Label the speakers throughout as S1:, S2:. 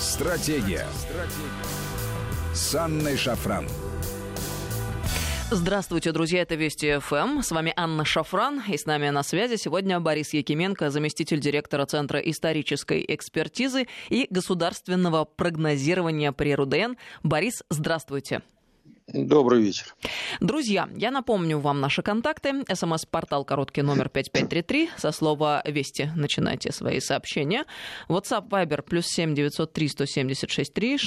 S1: Стратегия. Стратегия. С Анной Шафран.
S2: Здравствуйте, друзья, это Вести ФМ. С вами Анна Шафран, и с нами на связи сегодня Борис Якименко, заместитель директора Центра исторической экспертизы и государственного прогнозирования при РУДН. Борис, здравствуйте.
S3: Добрый вечер.
S2: Друзья, я напомню вам наши контакты. СМС-портал короткий номер 5533. Со слова «Вести» начинайте свои сообщения. WhatsApp Viber плюс 7 903 176 3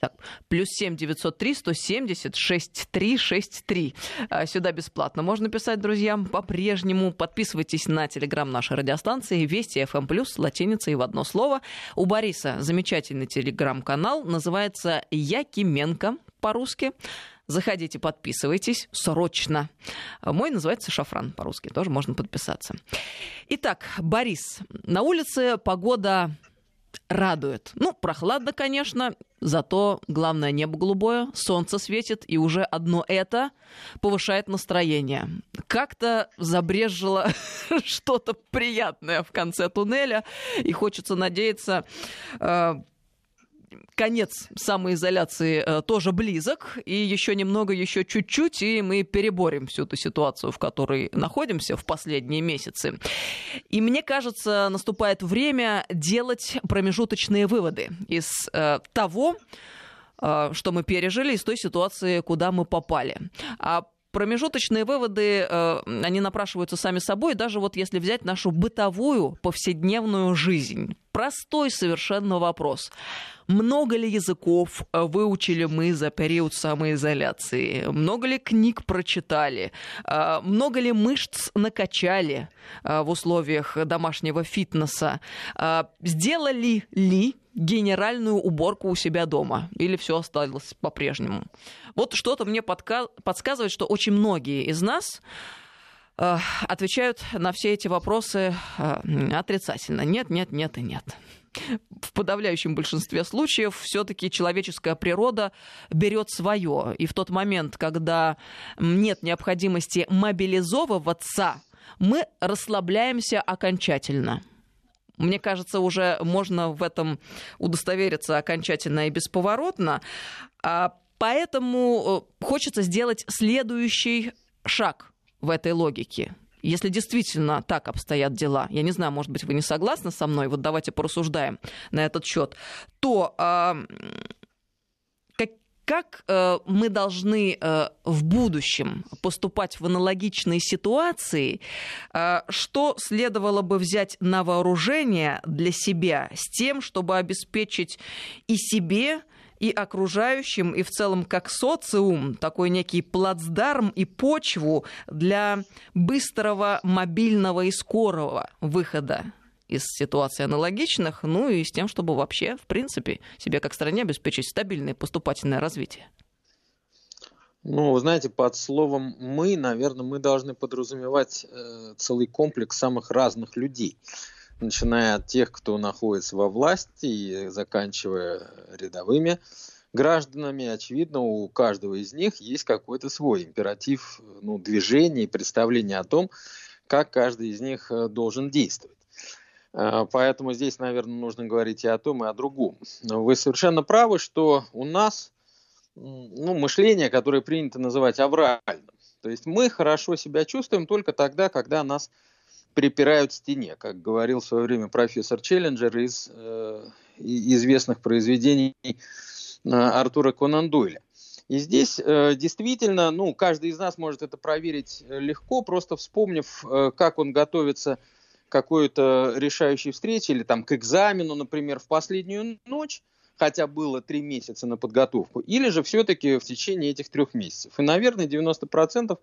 S2: так, плюс 7 903 170 6363. Сюда бесплатно можно писать, друзья. По-прежнему подписывайтесь на телеграм нашей радиостанции Вести FM+, плюс латиница и в одно слово. У Бориса замечательный телеграм-канал, называется Якименко по-русски. Заходите, подписывайтесь срочно. Мой называется Шафран по-русски, тоже можно подписаться. Итак, Борис, на улице погода радует. Ну, прохладно, конечно, зато главное небо голубое, солнце светит, и уже одно это повышает настроение. Как-то забрежило что-то приятное в конце туннеля, и хочется надеяться, э, конец самоизоляции э, тоже близок, и еще немного, еще чуть-чуть, и мы переборем всю эту ситуацию, в которой находимся в последние месяцы. И мне кажется, наступает время делать промежуточные выводы из э, того, э, что мы пережили, из той ситуации, куда мы попали. А промежуточные выводы, э, они напрашиваются сами собой, даже вот если взять нашу бытовую повседневную жизнь. Простой совершенно вопрос. Много ли языков э, выучили мы за период самоизоляции? Много ли книг прочитали? Э, много ли мышц накачали в условиях домашнего фитнеса? Сделали ли генеральную уборку у себя дома? Или все осталось по-прежнему? Вот что-то мне подка- подсказывает, что очень многие из нас э, отвечают на все эти вопросы э, отрицательно. Нет, нет, нет и нет. В подавляющем большинстве случаев все-таки человеческая природа берет свое. И в тот момент, когда нет необходимости мобилизовываться, мы расслабляемся окончательно. Мне кажется, уже можно в этом удостовериться окончательно и бесповоротно. А поэтому э, хочется сделать следующий шаг в этой логике. Если действительно так обстоят дела, я не знаю, может быть, вы не согласны со мной, вот давайте порассуждаем на этот счет, то как э, мы должны э, в будущем поступать в аналогичной ситуации, э, что следовало бы взять на вооружение для себя с тем, чтобы обеспечить и себе, и окружающим, и в целом как социум, такой некий плацдарм и почву для быстрого, мобильного и скорого выхода из ситуаций аналогичных, ну и с тем, чтобы вообще, в принципе, себе как стране обеспечить стабильное поступательное развитие.
S3: Ну, вы знаете, под словом «мы», наверное, мы должны подразумевать э, целый комплекс самых разных людей, начиная от тех, кто находится во власти, и заканчивая рядовыми гражданами. Очевидно, у каждого из них есть какой-то свой императив ну, движения и представление о том, как каждый из них э, должен действовать. Э, поэтому здесь, наверное, нужно говорить и о том, и о другом. Вы совершенно правы, что у нас ну, мышление, которое принято называть авральным. То есть мы хорошо себя чувствуем только тогда, когда нас припирают к стене, как говорил в свое время профессор Челленджер из э, известных произведений э, Артура Конан Дойля. И здесь э, действительно, ну, каждый из нас может это проверить легко, просто вспомнив, э, как он готовится какой-то решающей встрече или там к экзамену, например, в последнюю ночь, хотя было три месяца на подготовку, или же все-таки в течение этих трех месяцев. И, наверное, 90%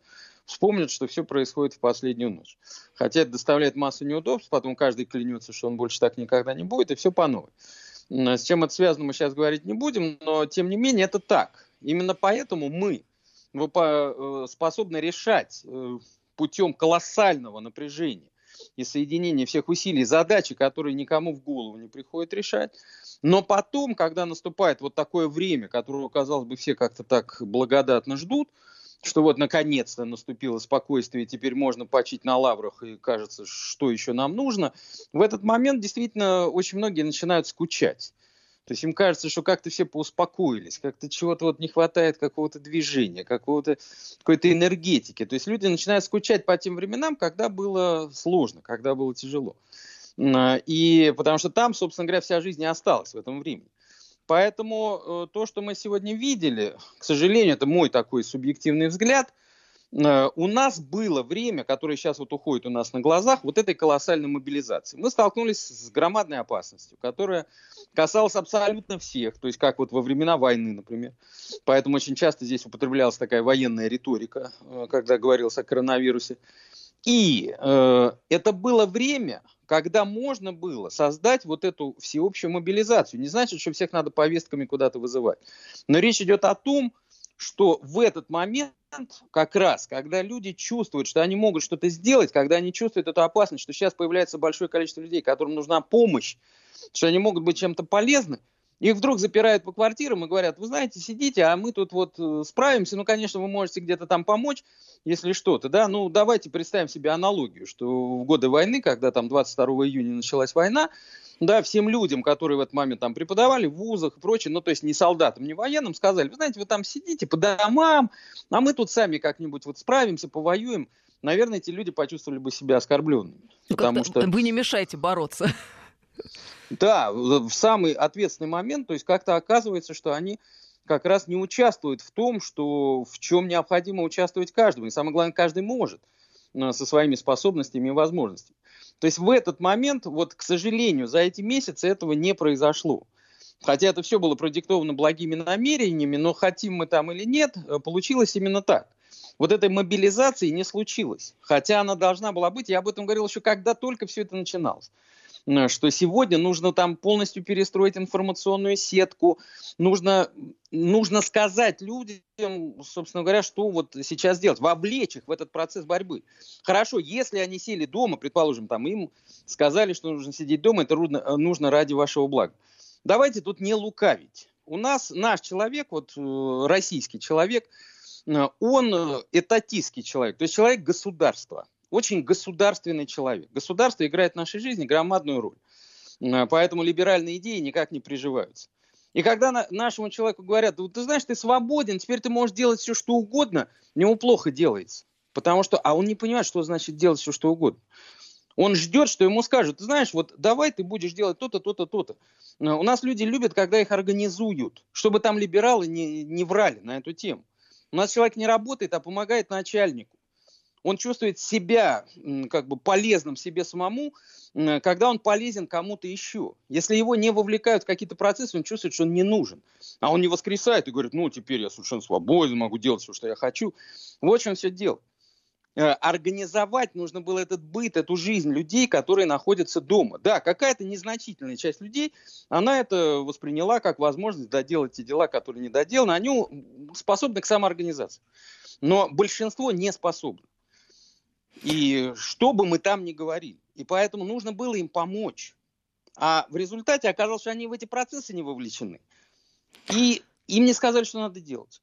S3: вспомнят, что все происходит в последнюю ночь. Хотя это доставляет массу неудобств, потом каждый клянется, что он больше так никогда не будет, и все по новой. С чем это связано, мы сейчас говорить не будем, но тем не менее это так. Именно поэтому мы э, способны решать э, путем колоссального напряжения и соединение всех усилий задачи, которые никому в голову не приходит решать. Но потом, когда наступает вот такое время, которого, казалось бы, все как-то так благодатно ждут, что вот наконец-то наступило спокойствие, теперь можно почить на лаврах, и кажется, что еще нам нужно, в этот момент действительно очень многие начинают скучать. То есть им кажется, что как-то все поуспокоились, как-то чего-то вот не хватает, какого-то движения, какого-то какой-то энергетики. То есть люди начинают скучать по тем временам, когда было сложно, когда было тяжело. И потому что там, собственно говоря, вся жизнь и осталась в этом времени. Поэтому э, то, что мы сегодня видели, к сожалению, это мой такой субъективный взгляд – Э, у нас было время, которое сейчас вот уходит у нас на глазах, вот этой колоссальной мобилизации. Мы столкнулись с громадной опасностью, которая касалась абсолютно всех, то есть как вот во времена войны, например. Поэтому очень часто здесь употреблялась такая военная риторика, э, когда говорилось о коронавирусе. И э, это было время, когда можно было создать вот эту всеобщую мобилизацию. Не значит, что всех надо повестками куда-то вызывать. Но речь идет о том, что в этот момент как раз, когда люди чувствуют, что они могут что-то сделать, когда они чувствуют эту опасность, что сейчас появляется большое количество людей, которым нужна помощь, что они могут быть чем-то полезны, их вдруг запирают по квартирам и говорят, вы знаете, сидите, а мы тут вот э, справимся, ну, конечно, вы можете где-то там помочь, если что-то, да, ну, давайте представим себе аналогию, что в годы войны, когда там 22 июня началась война, да, всем людям, которые в этот момент там преподавали в вузах и прочее, ну, то есть не солдатам, не военным, сказали, вы знаете, вы там сидите по домам, а мы тут сами как-нибудь вот справимся, повоюем. Наверное, эти люди почувствовали бы себя оскорбленными.
S2: Ну, потому что... Вы не мешаете бороться.
S3: Да, в самый ответственный момент, то есть как-то оказывается, что они как раз не участвуют в том, что в чем необходимо участвовать каждому. И самое главное, каждый может э, со своими способностями и возможностями. То есть в этот момент, вот, к сожалению, за эти месяцы этого не произошло. Хотя это все было продиктовано благими намерениями, но хотим мы там или нет, э, получилось именно так. Вот этой мобилизации не случилось. Хотя она должна была быть. Я об этом говорил еще, когда только все это начиналось. Э, что сегодня нужно там полностью перестроить информационную сетку, нужно, нужно сказать людям, собственно говоря, что вот сейчас делать, вовлечь их в этот процесс борьбы. Хорошо, если они сели дома, предположим, там им сказали, что нужно сидеть дома, это нужно, нужно ради вашего блага. Давайте тут не лукавить. У нас наш человек, вот э, российский человек, э, он этатистский человек, то есть человек государства очень государственный человек. Государство играет в нашей жизни громадную роль. Поэтому либеральные идеи никак не приживаются. И когда на, нашему человеку говорят, ты знаешь, ты свободен, теперь ты можешь делать все, что угодно, него плохо делается. Потому что, а он не понимает, что значит делать все, что угодно. Он ждет, что ему скажут, ты знаешь, вот давай ты будешь делать то-то, то-то, то-то. Э, у нас люди любят, когда их организуют, чтобы там либералы не, не врали на эту тему. У нас человек не работает, а помогает начальнику он чувствует себя как бы полезным себе самому, когда он полезен кому-то еще. Если его не вовлекают в какие-то процессы, он чувствует, что он не нужен. А он не воскресает и говорит, ну, теперь я совершенно свободен, могу делать все, что я хочу. Вот в чем все дело. Э, организовать нужно было этот быт, эту жизнь людей, которые находятся дома. Да, какая-то незначительная часть людей, она это восприняла как возможность доделать те дела, которые не доделаны. Они способны к самоорганизации. Но большинство не способны. И что бы мы там ни говорили. И поэтому нужно было им помочь. А в результате оказалось, что они в эти процессы не вовлечены. И им не сказали, что надо делать.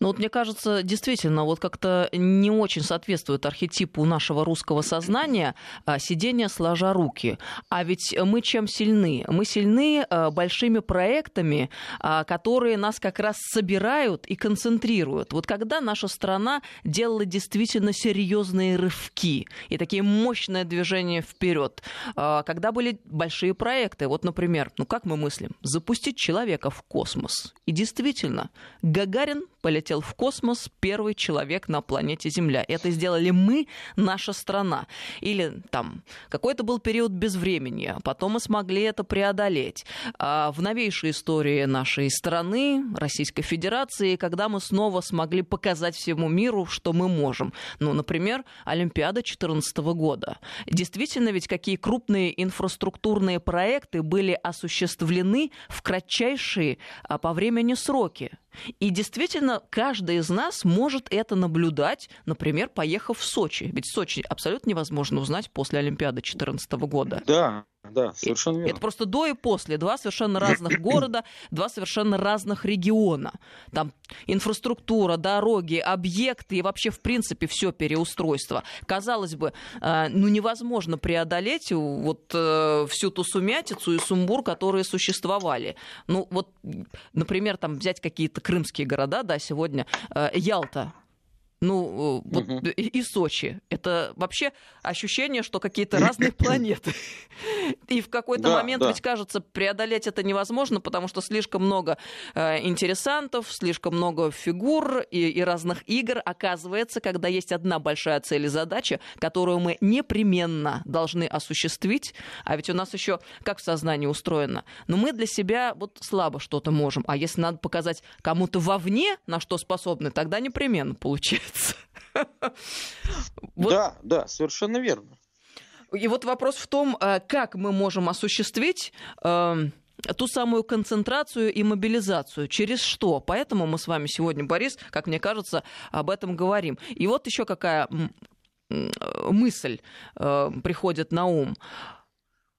S2: Ну вот мне кажется, действительно, вот как-то не очень соответствует архетипу нашего русского сознания а, сидение сложа руки. А ведь мы чем сильны? Мы сильны а, большими проектами, а, которые нас как раз собирают и концентрируют. Вот когда наша страна делала действительно серьезные рывки и такие мощные движения вперед, когда были большие проекты, вот, например, ну как мы мыслим, запустить человека в космос. И действительно, Гагарин полетел в космос первый человек на планете Земля. Это сделали мы, наша страна. Или там какой-то был период безвремени, потом мы смогли это преодолеть. А в новейшей истории нашей страны, Российской Федерации, когда мы снова смогли показать всему миру, что мы можем. Ну, например, Олимпиада 2014 года. Действительно, ведь какие крупные инфраструктурные проекты были осуществлены в кратчайшие а, по времени сроки. И действительно, каждый из нас может это наблюдать, например, поехав в Сочи. Ведь Сочи абсолютно невозможно узнать после Олимпиады 2014 года.
S3: Да, да, совершенно верно.
S2: Это просто до и после. Два совершенно разных города, два совершенно разных региона. Там инфраструктура, дороги, объекты и вообще, в принципе, все переустройство. Казалось бы, э, ну невозможно преодолеть вот э, всю ту сумятицу и сумбур, которые существовали. Ну вот, например, там взять какие-то крымские города, да, сегодня э, Ялта, ну, вот угу. и Сочи. Это вообще ощущение, что какие-то разные планеты. И в какой-то да, момент да. ведь кажется, преодолеть это невозможно, потому что слишком много э, интересантов, слишком много фигур и, и разных игр. Оказывается, когда есть одна большая цель и задача, которую мы непременно должны осуществить, а ведь у нас еще как в сознании устроено, но мы для себя вот слабо что-то можем. А если надо показать кому-то вовне, на что способны, тогда непременно получается.
S3: Да, да, совершенно верно.
S2: И вот вопрос в том, э, как мы можем осуществить э, ту самую концентрацию и мобилизацию. Через что? Поэтому мы с вами сегодня, Борис, как мне кажется, об этом говорим. И вот еще какая мысль э, приходит на ум.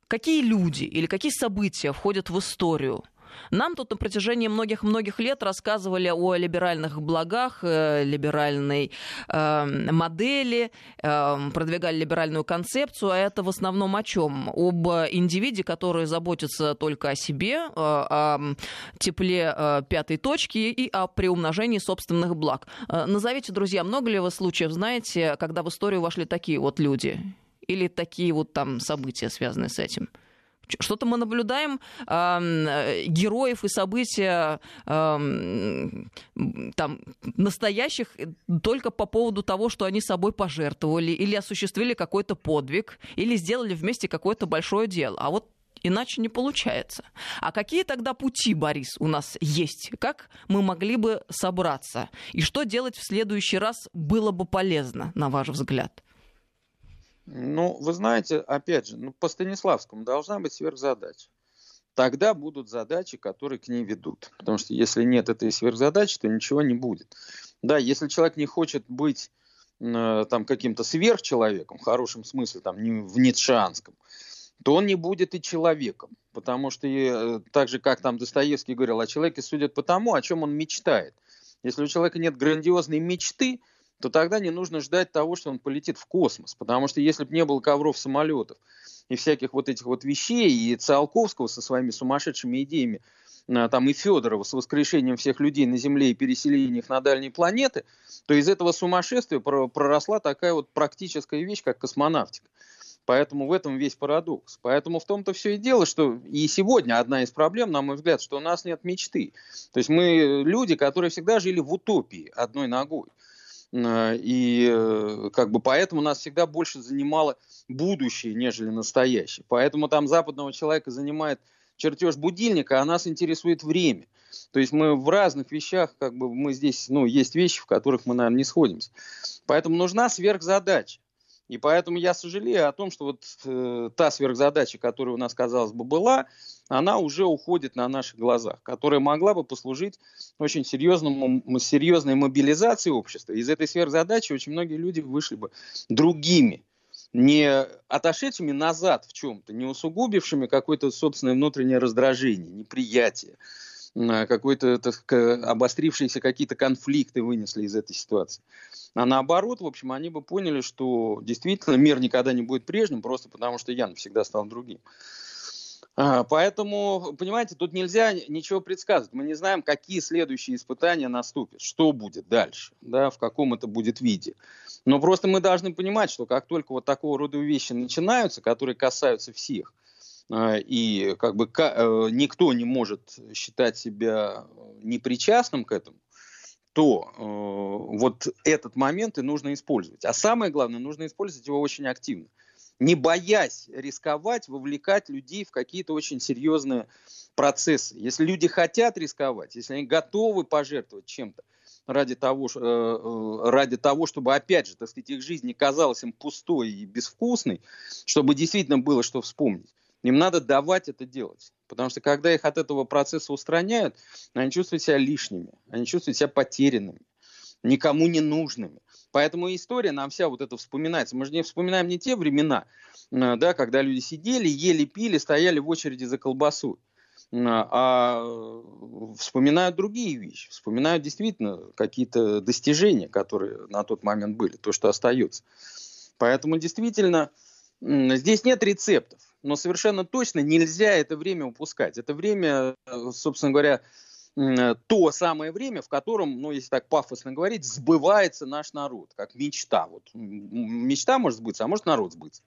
S2: Какие люди или какие события входят в историю? Нам тут на протяжении многих-многих лет рассказывали о либеральных благах, э, либеральной э, модели, э, продвигали либеральную концепцию, а это в основном о чем? Об индивиде, который заботится только о себе, э, о тепле э, пятой точки и о приумножении собственных благ. Э, назовите, друзья, много ли вы случаев знаете, когда в историю вошли такие вот люди? Или такие вот там события, связанные с этим? Что-то мы наблюдаем э, героев и события э, там, настоящих только по поводу того, что они собой пожертвовали, или осуществили какой-то подвиг, или сделали вместе какое-то большое дело. А вот Иначе не получается. А какие тогда пути, Борис, у нас есть? Как мы могли бы собраться? И что делать в следующий раз было бы полезно, на ваш взгляд?
S3: Ну, вы знаете, опять же, ну, по Станиславскому должна быть сверхзадача. Тогда будут задачи, которые к ней ведут. Потому что если нет этой сверхзадачи, то ничего не будет. Да, если человек не хочет быть э, там каким-то сверхчеловеком, в хорошем смысле, там, не в ницшанском, то он не будет и человеком. Потому что э, так же, как там Достоевский говорил, о человеке судят по тому, о чем он мечтает. Если у человека нет грандиозной мечты, то тогда не нужно ждать того, что он полетит в космос. Потому что если бы не было ковров самолетов и всяких вот этих вот вещей, и Циолковского со своими сумасшедшими идеями, а, там и Федорова с воскрешением всех людей на Земле и переселением их на дальние планеты, то из этого сумасшествия проросла такая вот практическая вещь, как космонавтика. Поэтому в этом весь парадокс. Поэтому в том-то все и дело, что и сегодня одна из проблем, на мой взгляд, что у нас нет мечты. То есть мы люди, которые всегда жили в утопии одной ногой. Э, и э, как бы поэтому нас всегда больше занимало будущее, нежели настоящее. Поэтому там западного человека занимает чертеж будильника, а нас интересует время. То есть мы в разных вещах, как бы мы здесь, ну, есть вещи, в которых мы, наверное, не сходимся. Поэтому нужна сверхзадача. И поэтому я сожалею о том, что вот э, та сверхзадача, которая у нас, казалось бы, была, она уже уходит на наших глазах, которая могла бы послужить очень серьезному, серьезной мобилизации общества. Из этой сверхзадачи очень многие люди вышли бы другими, не отошедшими назад в чем-то, не усугубившими какое-то собственное внутреннее раздражение, неприятие, какой-то обострившиеся какие-то конфликты вынесли из этой ситуации. А наоборот, в общем, они бы поняли, что действительно мир никогда не будет прежним, просто потому что я навсегда стал другим. А, поэтому, понимаете, тут нельзя ничего предсказывать. Мы не знаем, какие следующие испытания наступят, что будет дальше, да, в каком это будет виде. Но просто мы должны понимать, что как только вот такого рода вещи начинаются, которые касаются всех, а, и как бы э, никто не может считать себя непричастным к этому, то э, вот этот момент и нужно использовать. А самое главное, нужно использовать его очень активно не боясь рисковать, вовлекать людей в какие-то очень серьезные процессы. Если люди хотят рисковать, если они готовы пожертвовать чем-то ради того, э, э, ради того, чтобы, опять же, так сказать, их жизнь не казалась им пустой и безвкусной, чтобы действительно было что вспомнить, им надо давать это делать. Потому что когда их от этого процесса устраняют, они чувствуют себя лишними, они чувствуют себя потерянными, никому не нужными. Поэтому история нам вся вот это вспоминается. Мы же не вспоминаем не те времена, э, да, когда люди сидели, ели, пили, стояли в очереди за колбасой а вспоминают другие вещи, вспоминают действительно какие-то достижения, которые на тот момент были, то, что остается. Поэтому действительно здесь нет рецептов, но совершенно точно нельзя это время упускать. Это время, э, собственно говоря, то самое время, в котором, ну, если так пафосно говорить, сбывается наш народ, как мечта. Вот мечта может сбыться, а может народ сбыться.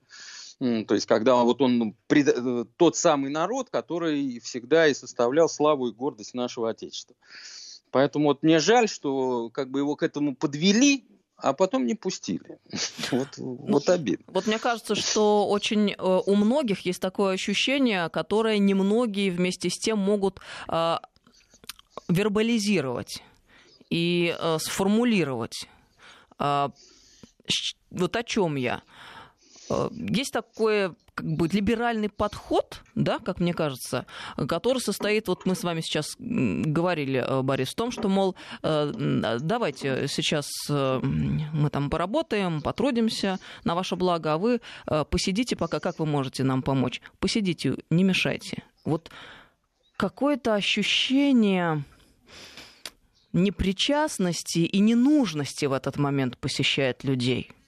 S3: То есть, когда вот он ну, э, тот самый народ, который всегда и составлял славу и гордость нашего Отечества. Поэтому вот мне жаль, что как бы его к этому подвели, а потом не пустили. Вот, вот обидно.
S2: Вот мне кажется, что очень э, у многих есть такое ощущение, которое немногие вместе с тем могут э, вербализировать и э, сформулировать. Э, вот о чем я. Э, есть такой как бы либеральный подход, да, как мне кажется, который состоит, вот мы с вами сейчас говорили, э, Борис, в том, что, мол, э, давайте сейчас мы там поработаем, потрудимся на ваше благо, а вы посидите пока, как вы можете нам помочь? Посидите, не мешайте. Вот какое-то ощущение непричастности и ненужности в этот момент посещает людей –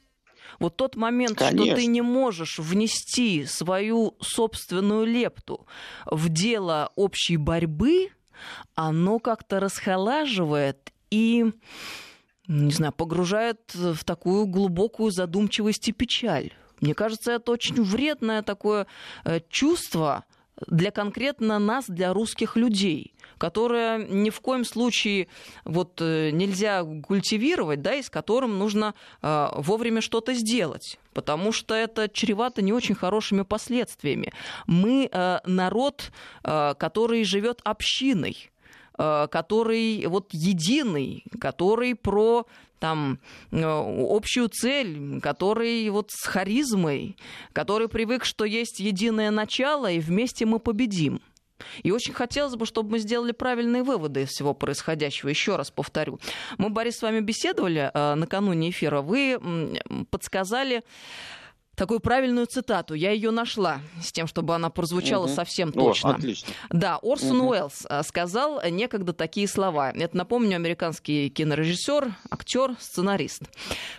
S2: вот тот момент, Конечно. что ты не можешь внести свою собственную лепту в дело общей борьбы, оно как-то расхолаживает и не знаю, погружает в такую глубокую задумчивость и печаль. Мне кажется, это очень вредное такое э, чувство для конкретно нас, для русских людей которое ни в коем случае вот э, нельзя культивировать, да, и с которым нужно э, вовремя что-то сделать потому что это чревато не очень хорошими последствиями. Мы э, народ, который живет общиной, который вот единый, который про там общую цель, который вот с харизмой, который привык, что есть единое начало, и вместе мы победим. И очень хотелось бы, чтобы мы сделали правильные выводы из всего происходящего. Еще раз повторю. Мы, Борис, с вами беседовали э, накануне эфира. Вы подсказали такую правильную цитату. Я ее нашла с тем, чтобы она прозвучала угу. совсем точно. О,
S3: отлично.
S2: Да, Орсон угу. Уэллс э, сказал некогда такие слова. Это, напомню, американский кинорежиссер, актер, сценарист.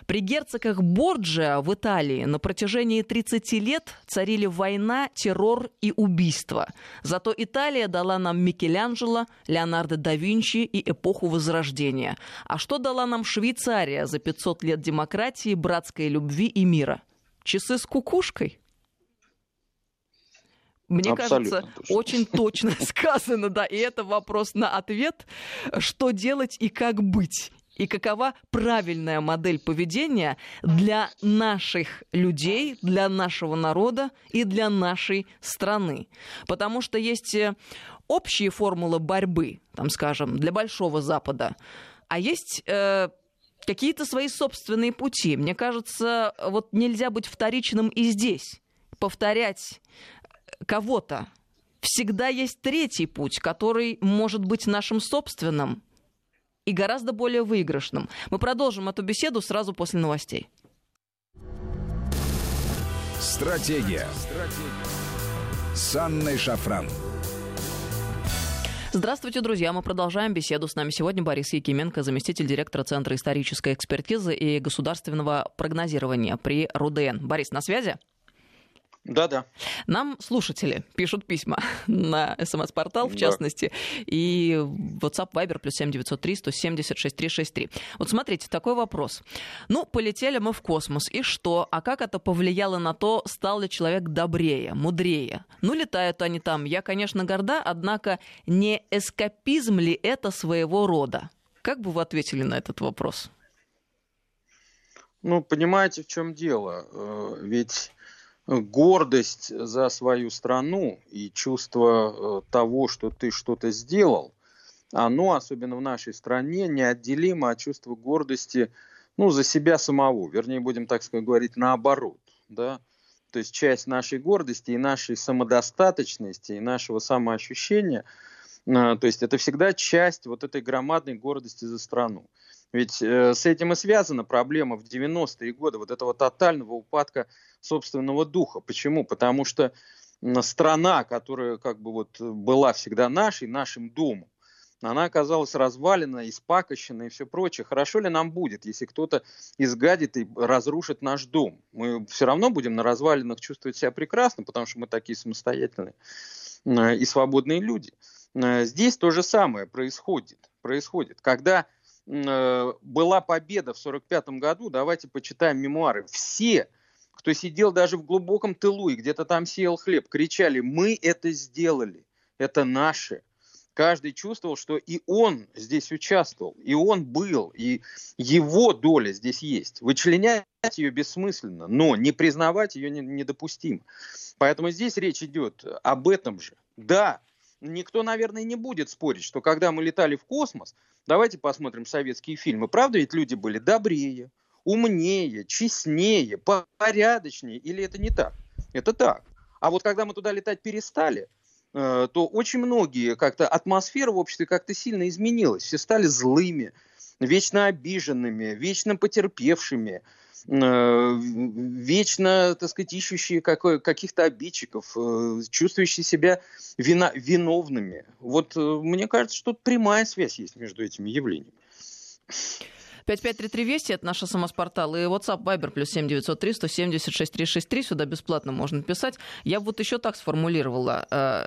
S2: При герцогах Борджиа в Италии на протяжении 30 лет царили война, террор и убийства. Зато Италия дала нам Микеланджело, Леонардо да Винчи и эпоху Возрождения. А что дала нам Швейцария за 500 лет демократии, братской любви и мира? Часы с кукушкой. Мне Абсолютно кажется, точно. очень точно сказано, да, и это вопрос на ответ, что делать и как быть и какова правильная модель поведения для наших людей, для нашего народа и для нашей страны. Потому что есть э, общие формулы борьбы, там, скажем, для Большого Запада, а есть э, какие-то свои собственные пути. Мне кажется, вот нельзя быть вторичным и здесь, повторять кого-то. Всегда есть третий путь, который может быть нашим собственным и гораздо более выигрышным. Мы продолжим эту беседу сразу после новостей.
S1: Стратегия. Стратегия. С Анной Шафран.
S2: Здравствуйте, друзья. Мы продолжаем беседу. С нами сегодня Борис Якименко, заместитель директора Центра исторической экспертизы и государственного прогнозирования при РУДН. Борис, на связи?
S3: Да-да.
S2: Нам слушатели пишут письма на смс-портал, в да. частности, и WhatsApp Viber плюс 7903 176 363. Вот смотрите, такой вопрос. Ну, полетели мы в космос, и что? А как это повлияло на то, стал ли человек добрее, мудрее? Ну, летают они там. Я, конечно, горда, однако не эскапизм ли это своего рода? Как бы вы ответили на этот вопрос?
S3: Ну, понимаете, в чем дело? Э, ведь гордость за свою страну и чувство э, того, что ты что-то сделал, оно, особенно в нашей стране, неотделимо от чувства гордости ну, за себя самого. Вернее, будем так сказать, говорить наоборот. Да? То есть часть нашей гордости и нашей самодостаточности, и нашего самоощущения, э, то есть это всегда часть вот этой громадной гордости за страну. Ведь э, с этим и связана проблема в 90-е годы вот этого тотального упадка собственного духа. Почему? Потому что страна, которая как бы вот была всегда нашей, нашим домом, она оказалась развалена, испакощена и все прочее. Хорошо ли нам будет, если кто-то изгадит и разрушит наш дом? Мы все равно будем на развалинах чувствовать себя прекрасно, потому что мы такие самостоятельные э, и свободные люди. Э, здесь то же самое происходит. происходит. Когда была победа в 1945 году, давайте почитаем мемуары. Все, кто сидел даже в глубоком тылу и где-то там сеял хлеб, кричали, мы это сделали, это наше каждый чувствовал, что и он здесь участвовал, и он был, и его доля здесь есть. Вычленять ее бессмысленно, но не признавать ее недопустимо. Поэтому здесь речь идет об этом же. Да, никто, наверное, не будет спорить, что когда мы летали в космос, давайте посмотрим советские фильмы, правда ведь люди были добрее, умнее, честнее, порядочнее, или это не так? Это так. А вот когда мы туда летать перестали, Э, то очень многие как-то атмосфера в обществе как-то сильно изменилась. Все стали злыми, вечно обиженными, вечно потерпевшими, вечно, так сказать, ищущие каких-то обидчиков, э, чувствующие себя вина, виновными. Вот мне кажется, что тут прямая связь есть между этими явлениями.
S2: 5533 Вести, это наш СМС-портал, и WhatsApp Viber плюс 7903 176 363, сюда бесплатно можно писать. Я вот еще так сформулировала э,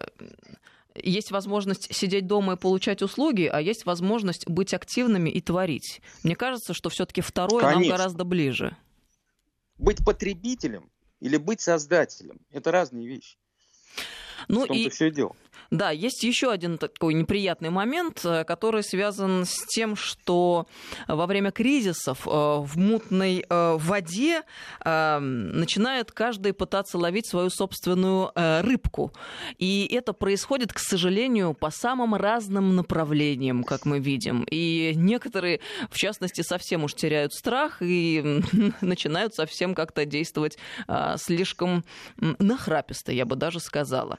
S2: есть возможность сидеть дома и получать услуги, а есть возможность быть активными и творить. Мне кажется, что все-таки второе Конечно. нам гораздо ближе.
S3: Быть потребителем или быть создателем – это разные вещи.
S2: Ну и все дело. Да, есть еще один такой неприятный момент, э, который связан с тем, что во время кризисов э, в мутной э, воде начинает каждый пытаться ловить свою собственную рыбку. И это происходит, к сожалению, по самым разным направлениям, как мы видим. И некоторые, в частности, совсем уж теряют страх и начинают совсем как-то действовать слишком нахраписто, я бы даже сказала.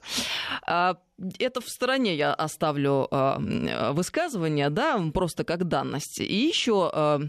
S2: А, это в стороне я оставлю э, высказывание, да, просто как данность. И еще э,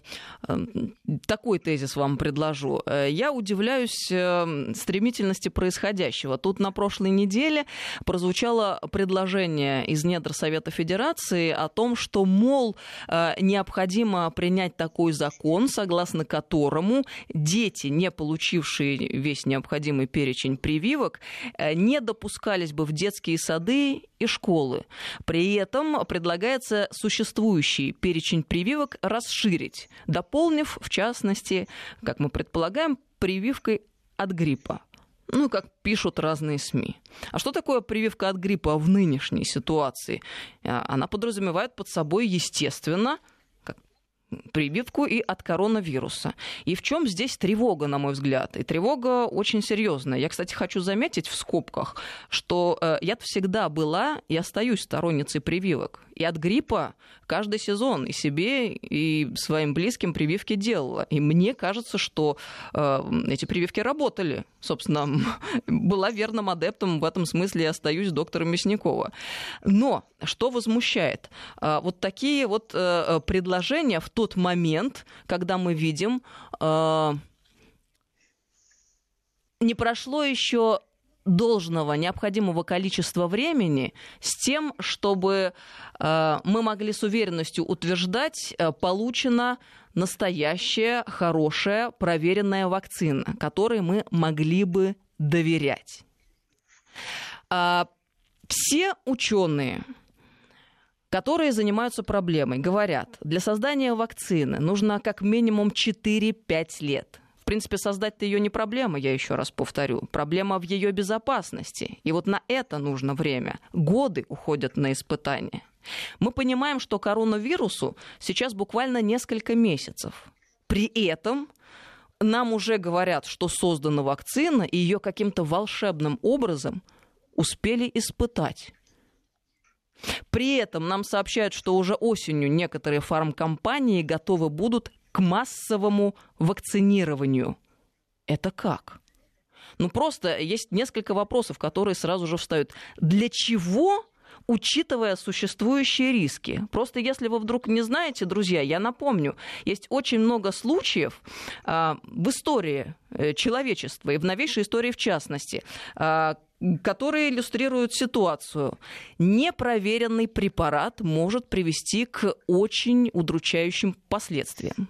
S2: такой тезис вам предложу. Я удивляюсь э, стремительности происходящего. Тут на прошлой неделе прозвучало предложение из недр Совета Федерации о том, что, мол, э, необходимо принять такой закон, согласно которому дети, не получившие весь необходимый перечень прививок, э, не допускались бы в детские сады и школы. При этом предлагается существующий перечень прививок расширить, дополнив, в частности, как мы предполагаем, прививкой от гриппа. Ну, как пишут разные СМИ. А что такое прививка от гриппа в нынешней ситуации? А, она подразумевает под собой, естественно, прививку и от коронавируса. И в чем здесь тревога, на мой взгляд? И тревога очень серьезная. Я, кстати, хочу заметить в скобках, что э, я всегда была и остаюсь сторонницей прививок. И от гриппа каждый сезон и себе, и своим близким прививки делала. И мне кажется, что э, эти прививки работали. Собственно, была верным адептом в этом смысле и остаюсь доктором Мясникова. Но что возмущает? Э, вот такие вот э, предложения в тот момент, когда мы видим... Э, не прошло еще должного необходимого количества времени с тем, чтобы э, мы могли с уверенностью утверждать, э, получена настоящая, хорошая, проверенная вакцина, которой мы могли бы доверять. Э, все ученые, которые занимаются проблемой, говорят, для создания вакцины нужно как минимум 4-5 лет. В принципе, создать-то ее не проблема, я еще раз повторю. Проблема в ее безопасности. И вот на это нужно время. Годы уходят на испытания. Мы понимаем, что коронавирусу сейчас буквально несколько месяцев. При этом нам уже говорят, что создана вакцина, и ее каким-то волшебным образом успели испытать. При этом нам сообщают, что уже осенью некоторые фармкомпании готовы будут к массовому вакцинированию. Это как? Ну просто есть несколько вопросов, которые сразу же встают. Для чего учитывая существующие риски. Просто если вы вдруг не знаете, друзья, я напомню, есть очень много случаев э, в истории э, человечества и в новейшей истории в частности, э, которые иллюстрируют ситуацию. Непроверенный препарат может привести к очень удручающим последствиям.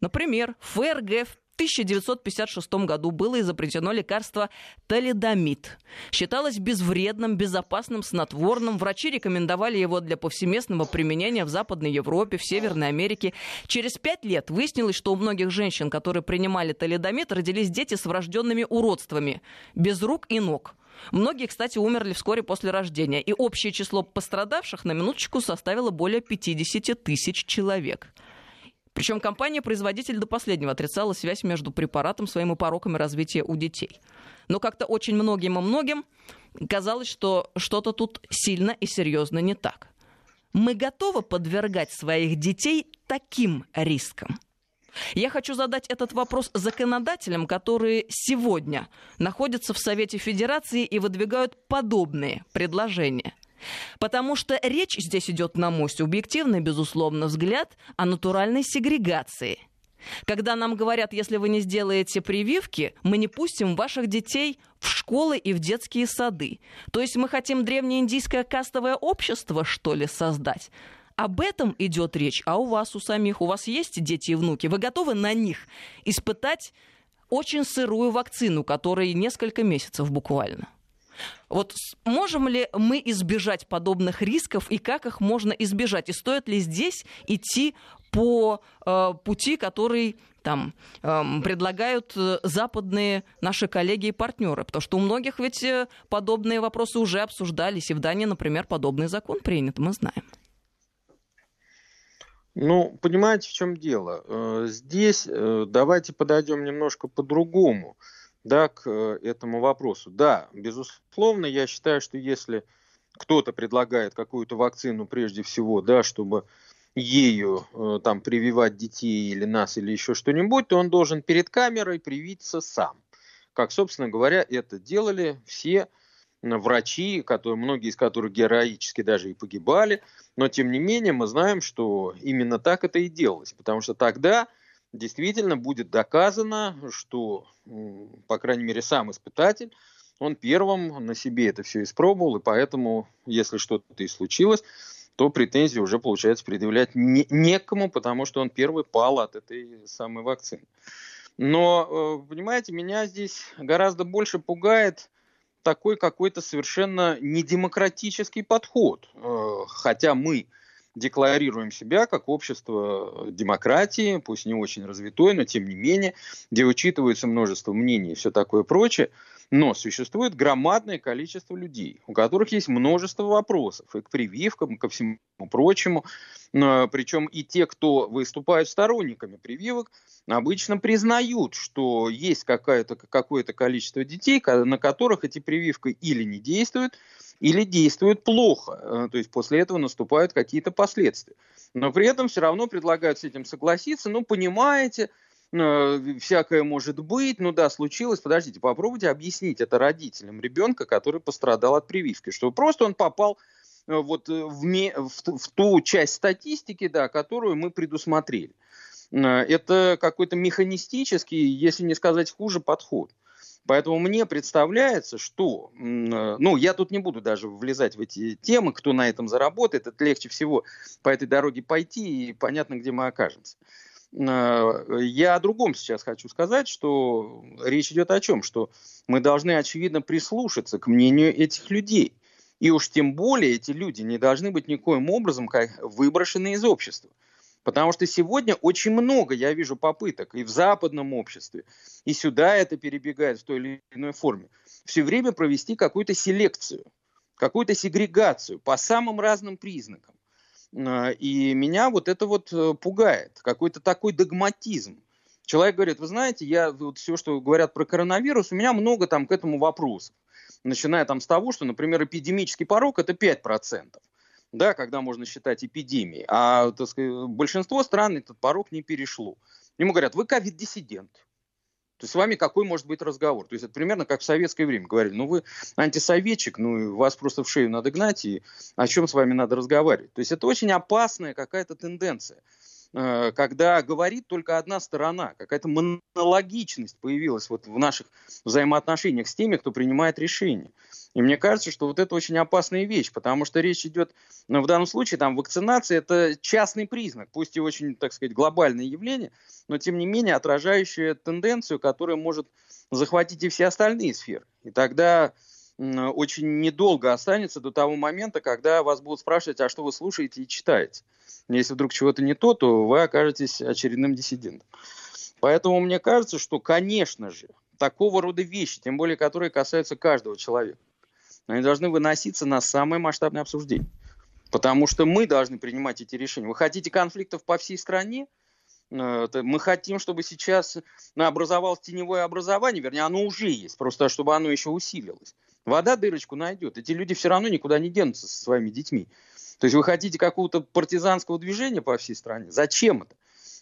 S2: Например, ФРГ в 1956 году было изобретено лекарство талидомид. Считалось безвредным, безопасным, снотворным. Врачи рекомендовали его для повсеместного применения в Западной Европе, в Северной Америке. Через пять лет выяснилось, что у многих женщин, которые принимали талидомид, родились дети с врожденными уродствами, без рук и ног. Многие, кстати, умерли вскоре после рождения, и общее число пострадавших на минуточку составило более 50 тысяч человек. Причем компания-производитель до последнего отрицала связь между препаратом, своим и пороками развития у детей. Но как-то очень многим и многим казалось, что что-то тут сильно и серьезно не так. Мы готовы подвергать своих детей таким рискам? Я хочу задать этот вопрос законодателям, которые сегодня находятся в Совете Федерации и выдвигают подобные предложения. Потому что речь здесь идет, на мой субъективный, безусловно, взгляд о натуральной сегрегации. Когда нам говорят, если вы не сделаете прививки, мы не пустим ваших детей в школы и в детские сады. То есть мы хотим древнеиндийское кастовое общество, что ли, создать? Об этом идет речь, а у вас, у самих, у вас есть дети и внуки, вы готовы на них испытать очень сырую вакцину, которой несколько месяцев буквально? Вот можем ли мы избежать подобных рисков и как их можно избежать? И стоит ли здесь идти по э, пути, который там э, предлагают западные наши коллеги и партнеры? Потому что у многих ведь э, подобные вопросы уже обсуждались, и в Дании, например, подобный закон принят, мы знаем.
S3: Ну, понимаете, в чем дело? Э, здесь давайте подойдем немножко по-другому да, к э, этому вопросу. Да, безусловно, я считаю, что если кто-то предлагает какую-то вакцину прежде всего, да, чтобы ею э, там прививать детей или нас или еще что-нибудь, то он должен перед камерой привиться сам. Как, собственно говоря, это делали все врачи, которые, многие из которых героически даже и погибали, но тем не менее мы знаем, что именно так это и делалось, потому что тогда действительно будет доказано, что, по крайней мере, сам испытатель, он первым на себе это все испробовал, и поэтому, если что-то и случилось, то претензии уже, получается, предъявлять не, некому, потому что он первый пал от этой самой вакцины. Но, э, понимаете, меня здесь гораздо больше пугает такой какой-то совершенно недемократический подход. Э, хотя мы декларируем себя как общество демократии, пусть не очень развитой, но тем не менее, где учитывается множество мнений и все такое прочее. Но существует громадное количество людей, у которых есть множество вопросов и к прививкам, и ко всему прочему. Причем и те, кто выступают сторонниками прививок, обычно признают, что есть какое-то количество детей, на которых эти прививки или не действуют, или действуют плохо. Э, то есть после этого наступают какие-то последствия. Но при этом все равно предлагают с этим согласиться. Ну, понимаете, э, всякое может быть, ну да, случилось, подождите, попробуйте объяснить это родителям ребенка, который пострадал от прививки, что просто он попал вот в, в, в ту часть статистики, да, которую мы предусмотрели. Это какой-то механистический, если не сказать хуже, подход. Поэтому мне представляется, что, э, ну, я тут не буду даже влезать в эти темы, кто на этом заработает, это легче всего по этой дороге пойти, и понятно, где мы окажемся. Э, я о другом сейчас хочу сказать, что речь идет о чем? Что мы должны, очевидно, прислушаться к мнению этих людей. И уж тем более эти люди не должны быть никоим образом выброшены из общества. Потому что сегодня очень много, я вижу, попыток и в западном обществе, и сюда это перебегает в той или иной форме, все время провести какую-то селекцию, какую-то сегрегацию по самым разным признакам. А, и меня вот это вот э, пугает, какой-то такой догматизм. Человек говорит, вы знаете, я вот все, что говорят про коронавирус, у меня много там к этому вопросов. Начиная там с того, что, например, эпидемический порог это 5% да, когда можно считать эпидемией. А так сказать, большинство стран этот порог не перешло. Ему говорят, вы ковид-диссидент. То есть с вами какой может быть разговор? То есть это примерно как в советское время говорили, ну вы антисоветчик, ну вас просто в шею надо гнать, и о чем с вами надо разговаривать? То есть это очень опасная какая-то тенденция. Э, когда говорит только одна сторона, какая-то монологичность появилась вот в наших взаимоотношениях с теми, кто принимает решения. И мне кажется, что вот это очень опасная вещь, потому что речь идет, ну, в данном случае, там, вакцинация – это частный признак, пусть и очень, так сказать, глобальное явление, но, тем не менее, отражающее тенденцию, которая может захватить и все остальные сферы. И тогда очень недолго останется до того момента, когда вас будут спрашивать, а что вы слушаете и читаете. Если вдруг чего-то не то, то вы окажетесь очередным диссидентом. Поэтому мне кажется, что, конечно же, такого рода вещи, тем более которые касаются каждого человека, они должны выноситься на самое масштабное обсуждение. Потому что мы должны принимать эти решения. Вы хотите конфликтов по всей стране? Э, мы хотим, чтобы сейчас образовалось теневое образование, вернее, оно уже есть, просто чтобы оно еще усилилось. Вода дырочку найдет. Эти люди все равно никуда не денутся со своими детьми. То есть вы хотите какого-то партизанского движения по всей стране? Зачем это?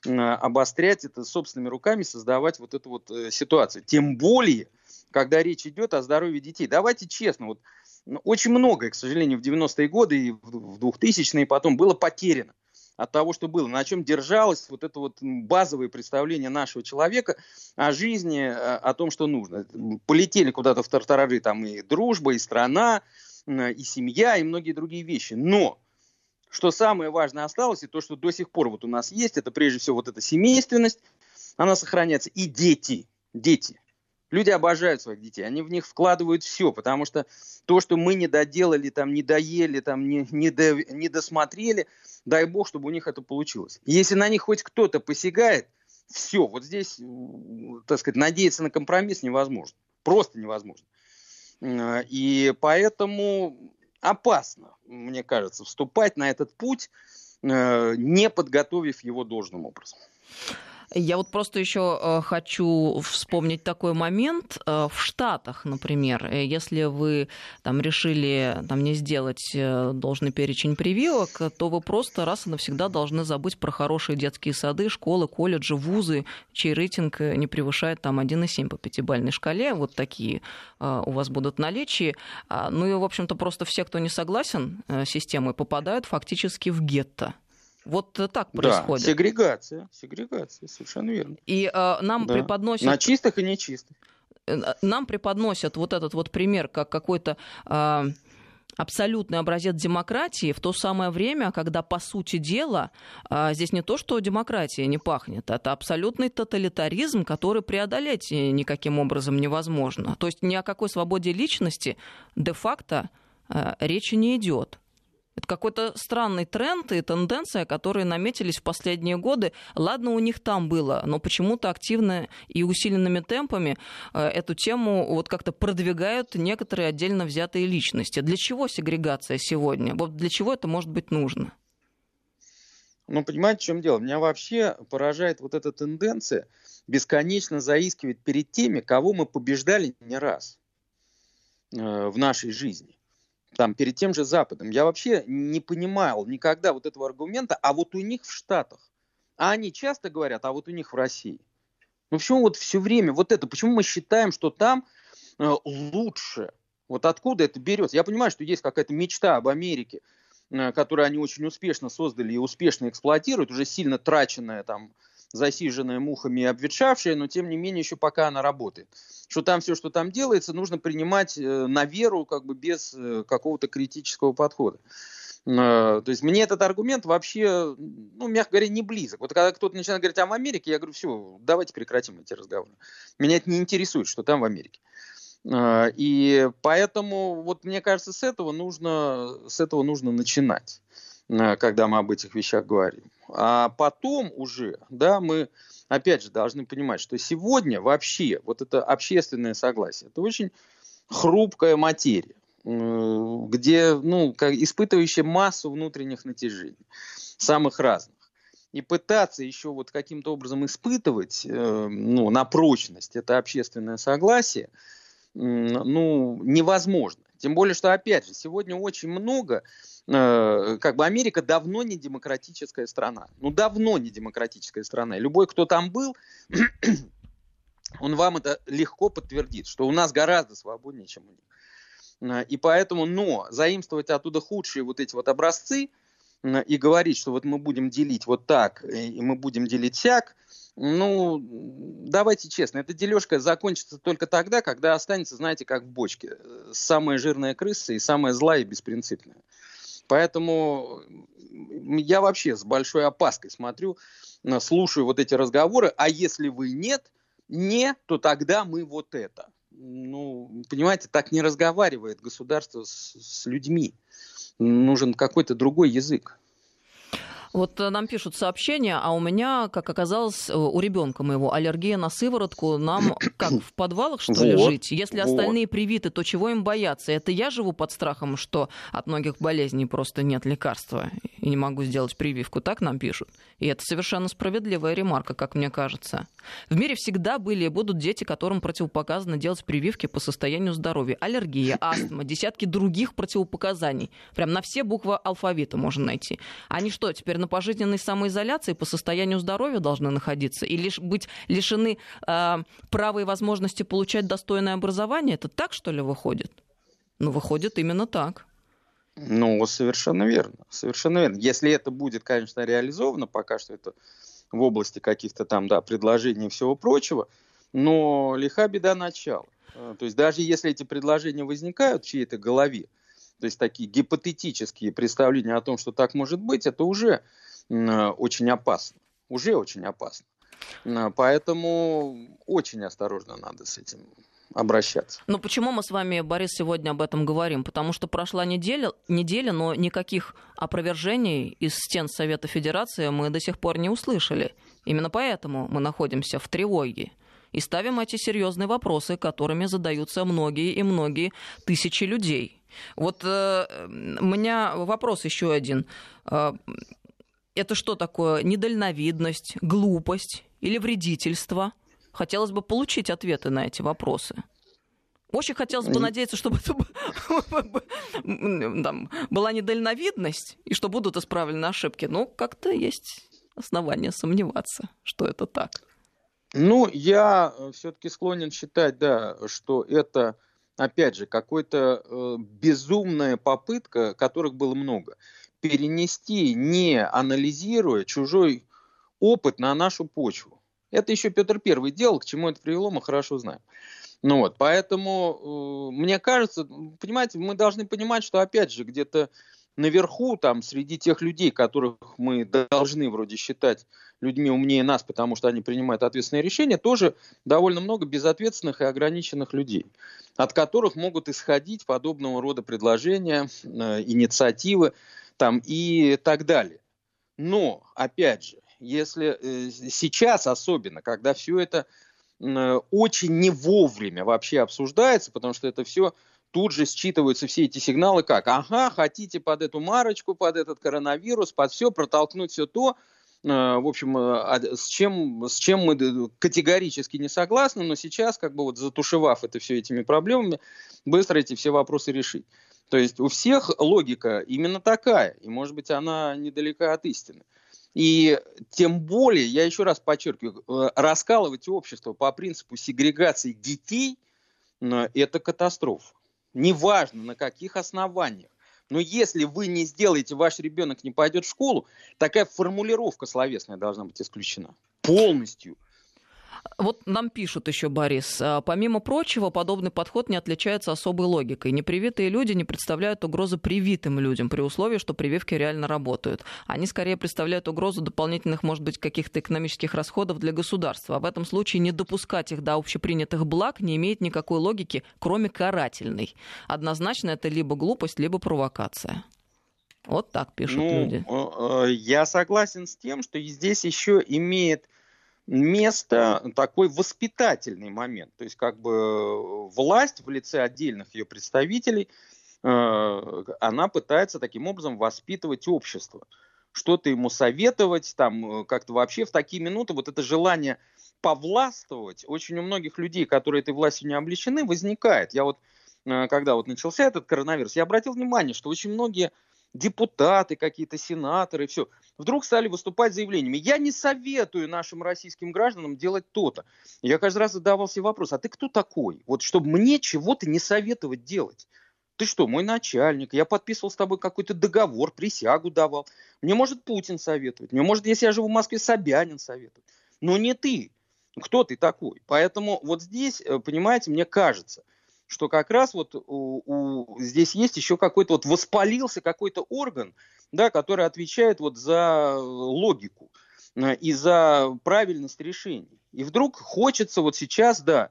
S3: обострять это собственными руками, создавать вот эту вот э, ситуацию. Тем более, когда речь идет о здоровье детей. Давайте честно, вот ну, очень многое, к сожалению, в 90-е годы и в 2000-е потом было потеряно от того, что было, на чем держалось вот это вот базовое представление нашего человека о жизни, э, о том, что нужно. Полетели куда-то в тартарары там и дружба, и страна, и семья, и многие другие вещи. Но что самое важное осталось, и то, что до сих пор вот у нас есть, это прежде всего вот эта семейственность, она сохраняется. И дети, дети. Люди обожают своих детей, они в них вкладывают все, потому что то, что мы не доделали, там, не доели, там, не, не, до, не досмотрели, дай бог, чтобы у них это получилось. Если на них хоть кто-то посягает, все, вот здесь, так сказать, надеяться на компромисс невозможно. Просто невозможно. И поэтому опасно, мне кажется, вступать на этот путь, э, не подготовив его должным образом.
S2: Я вот просто еще э, хочу вспомнить такой момент. Э, в Штатах, например, э, если вы там решили там, не сделать должный перечень прививок, то вы просто раз и навсегда должны забыть про хорошие детские сады, школы, колледжи, вузы, чей рейтинг не превышает там 1,7 по пятибалльной шкале. Вот такие у вас будут наличии. А, ну и, в общем-то, просто все, кто не согласен с системой, попадают фактически в гетто. Вот так происходит.
S3: Да, сегрегация, сегрегация, совершенно верно.
S2: И э, нам да. преподносят...
S3: На чистых и нечистых.
S2: Э, нам преподносят вот этот вот пример как какой-то... Э, абсолютный образец демократии в то самое время, когда, по сути дела, э, здесь не то, что демократия не пахнет, это абсолютный тоталитаризм, который преодолеть никаким образом невозможно. То есть ни о какой свободе личности де-факто э, речи не идет. Это какой-то странный тренд и тенденция, которые наметились в последние годы. Ладно, у них там было, но почему-то активно и усиленными темпами э, эту тему вот как-то продвигают некоторые отдельно взятые личности. Для чего сегрегация сегодня? Вот для чего это может быть нужно?
S3: Ну, понимаете, в чем дело? Меня вообще поражает вот эта тенденция бесконечно заискивать перед теми, кого мы побеждали не раз э, в нашей жизни там, перед тем же Западом. Я вообще не понимал никогда вот этого аргумента, а вот у них в Штатах. А они часто говорят, а вот у них в России. Ну почему вот все время вот это, почему мы считаем, что там э, лучше? Вот откуда это берется? Я понимаю, что есть какая-то мечта об Америке, э, которую они очень успешно создали и успешно эксплуатируют, уже сильно траченная там засиженная мухами и обветшавшая, но тем не менее еще пока она работает. Что там все, что там делается, нужно принимать э, на веру, как бы без э, какого-то критического подхода. Э, то есть мне этот аргумент вообще, ну, мягко говоря, не близок. Вот когда кто-то начинает говорить о Америке, я говорю, все, давайте прекратим эти разговоры. Меня это не интересует, что там в Америке. И поэтому, вот мне кажется, с этого нужно, с этого нужно начинать, когда мы об этих вещах говорим. А потом уже, да, мы опять же должны понимать, что сегодня вообще вот это общественное согласие, это очень хрупкая материя, где, ну, как, испытывающая массу внутренних натяжений, самых разных. И пытаться еще вот каким-то образом испытывать э, ну, на прочность это общественное согласие, ну, невозможно. Тем более, что, опять же, сегодня очень много Э, как бы Америка давно не демократическая страна. Ну, давно не демократическая страна. любой, кто там был, он вам это легко подтвердит, что у нас гораздо свободнее, чем у них. И поэтому, но заимствовать оттуда худшие вот эти вот образцы и говорить, что вот мы будем делить вот так, и мы будем делить сяк, ну, давайте честно, эта дележка закончится только тогда, когда останется, знаете, как в бочке, самая жирная крыса и самая злая и беспринципная. Поэтому я вообще с большой опаской смотрю, слушаю вот эти разговоры, а если вы нет, не, то тогда мы вот это. Ну, понимаете, так не разговаривает государство с, с людьми. Нужен какой-то другой язык.
S2: Вот э, нам пишут сообщения, а у меня, как оказалось, э, у ребенка моего аллергия на сыворотку. Нам как в подвалах, что ли, вот, жить? Если вот. остальные привиты, то чего им бояться? Это я живу под страхом, что от многих болезней просто нет лекарства и не могу сделать прививку. Так нам пишут. И это совершенно справедливая ремарка, как мне кажется. В мире всегда были и будут дети, которым противопоказано делать прививки по состоянию здоровья. Аллергия, астма, десятки других противопоказаний. Прям на все буквы алфавита можно найти. Они что, теперь на пожизненной самоизоляции по состоянию здоровья должны находиться и лишь быть лишены э, права и возможности получать достойное образование? Это так, что ли, выходит? Ну, выходит именно так.
S3: Ну, совершенно верно. Совершенно верно. Если это будет, конечно, реализовано, пока что это в области каких-то там, да, предложений и всего прочего, но лиха беда начала. Э, то есть даже если эти предложения возникают в чьей-то голове, то есть такие гипотетические представления о том, что так может быть, это уже очень опасно. Уже очень опасно. Поэтому очень осторожно надо с этим обращаться.
S2: Но почему мы с вами, Борис, сегодня об этом говорим? Потому что прошла неделя, неделя, но никаких опровержений из стен Совета Федерации мы до сих пор не услышали. Именно поэтому мы находимся в тревоге и ставим эти серьезные вопросы, которыми задаются многие и многие тысячи людей. Вот э, у меня вопрос еще один. Э, это что такое? Недальновидность, глупость или вредительство? Хотелось бы получить ответы на эти вопросы. Очень хотелось бы надеяться, чтобы это там, была недальновидность и что будут исправлены ошибки. Но как-то есть основания сомневаться, что это так.
S3: Ну, я э, все-таки склонен считать, да, что это опять же, какой-то э, безумная попытка, которых было много, перенести, не анализируя чужой опыт на нашу почву. Это еще Петр Первый делал, к чему это привело, мы хорошо знаем. Ну вот, поэтому, э, мне кажется, понимаете, мы должны понимать, что, опять же, где-то наверху, там, среди тех людей, которых мы должны вроде считать людьми умнее нас, потому что они принимают ответственные решения, тоже довольно много безответственных и ограниченных людей, от которых могут исходить подобного рода предложения, э, инициативы там, и так далее. Но, опять же, если э, сейчас особенно, когда все это э, очень не вовремя вообще обсуждается, потому что это все тут же считываются все эти сигналы как, ага, хотите под эту марочку, под этот коронавирус, под все протолкнуть все то, э, в общем, э, с чем, с чем мы категорически не согласны, но сейчас, как бы вот затушевав это все этими проблемами, быстро эти все вопросы решить. То есть у всех логика именно такая, и, может быть, она недалека от истины. И тем более, я еще раз подчеркиваю, э, раскалывать общество по принципу сегрегации детей – это катастрофа неважно на каких основаниях. Но если вы не сделаете, ваш ребенок не пойдет в школу, такая формулировка словесная должна быть исключена. Полностью.
S2: Вот нам пишут еще, Борис, «А, помимо прочего, подобный подход не отличается особой логикой. Непривитые люди не представляют угрозы привитым людям при условии, что прививки реально работают. Они скорее представляют угрозу дополнительных, может быть, каких-то экономических расходов для государства. А в этом случае не допускать их до общепринятых благ не имеет никакой логики, кроме карательной. Однозначно это либо глупость, либо провокация. Вот так пишут ну, люди.
S3: Э, э, я согласен с тем, что здесь еще имеет место такой воспитательный момент. То есть как бы э, власть в лице отдельных ее представителей, э, она пытается таким образом воспитывать общество. Что-то ему советовать, там э, как-то вообще в такие минуты вот это желание повластвовать очень у многих людей, которые этой властью не обличены, возникает. Я вот, когда вот начался этот коронавирус, я обратил внимание, что очень многие депутаты какие-то, сенаторы, все, вдруг стали выступать заявлениями. Я не советую нашим российским гражданам делать то-то. Я каждый раз задавал себе вопрос, а ты кто такой? Вот чтобы мне чего-то не советовать делать. Ты что, мой начальник, я подписывал с тобой какой-то договор, присягу давал. Мне может Путин советовать, мне может, если я живу в Москве, Собянин советовать. Но не ты. Кто ты такой? Поэтому вот здесь, э, понимаете, мне кажется, что как раз вот у, у, здесь есть еще какой-то вот воспалился какой-то орган, да, который отвечает вот за логику э, и за правильность решений. И вдруг хочется вот сейчас, да,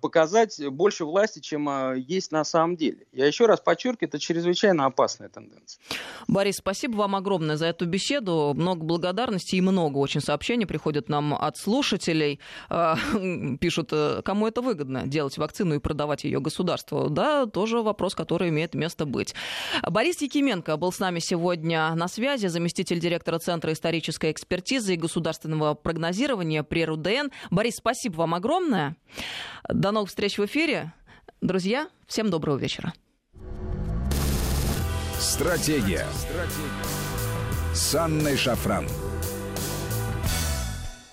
S3: показать больше власти, чем а, есть на самом деле. Я еще раз подчеркиваю, это чрезвычайно опасная тенденция.
S2: Борис, спасибо вам огромное за эту беседу. Много благодарности и много очень сообщений приходят нам от слушателей. А, пишут, э, кому это выгодно, делать вакцину и продавать ее государству. Да, тоже вопрос, который имеет место быть. Борис Якименко был с нами сегодня на связи, заместитель директора Центра исторической экспертизы и государственного прогнозирования при РУДН. Борис, спасибо вам огромное. До новых встреч в эфире. Друзья, всем доброго вечера.
S1: Стратегия. Стратегия. С Анной Шафран.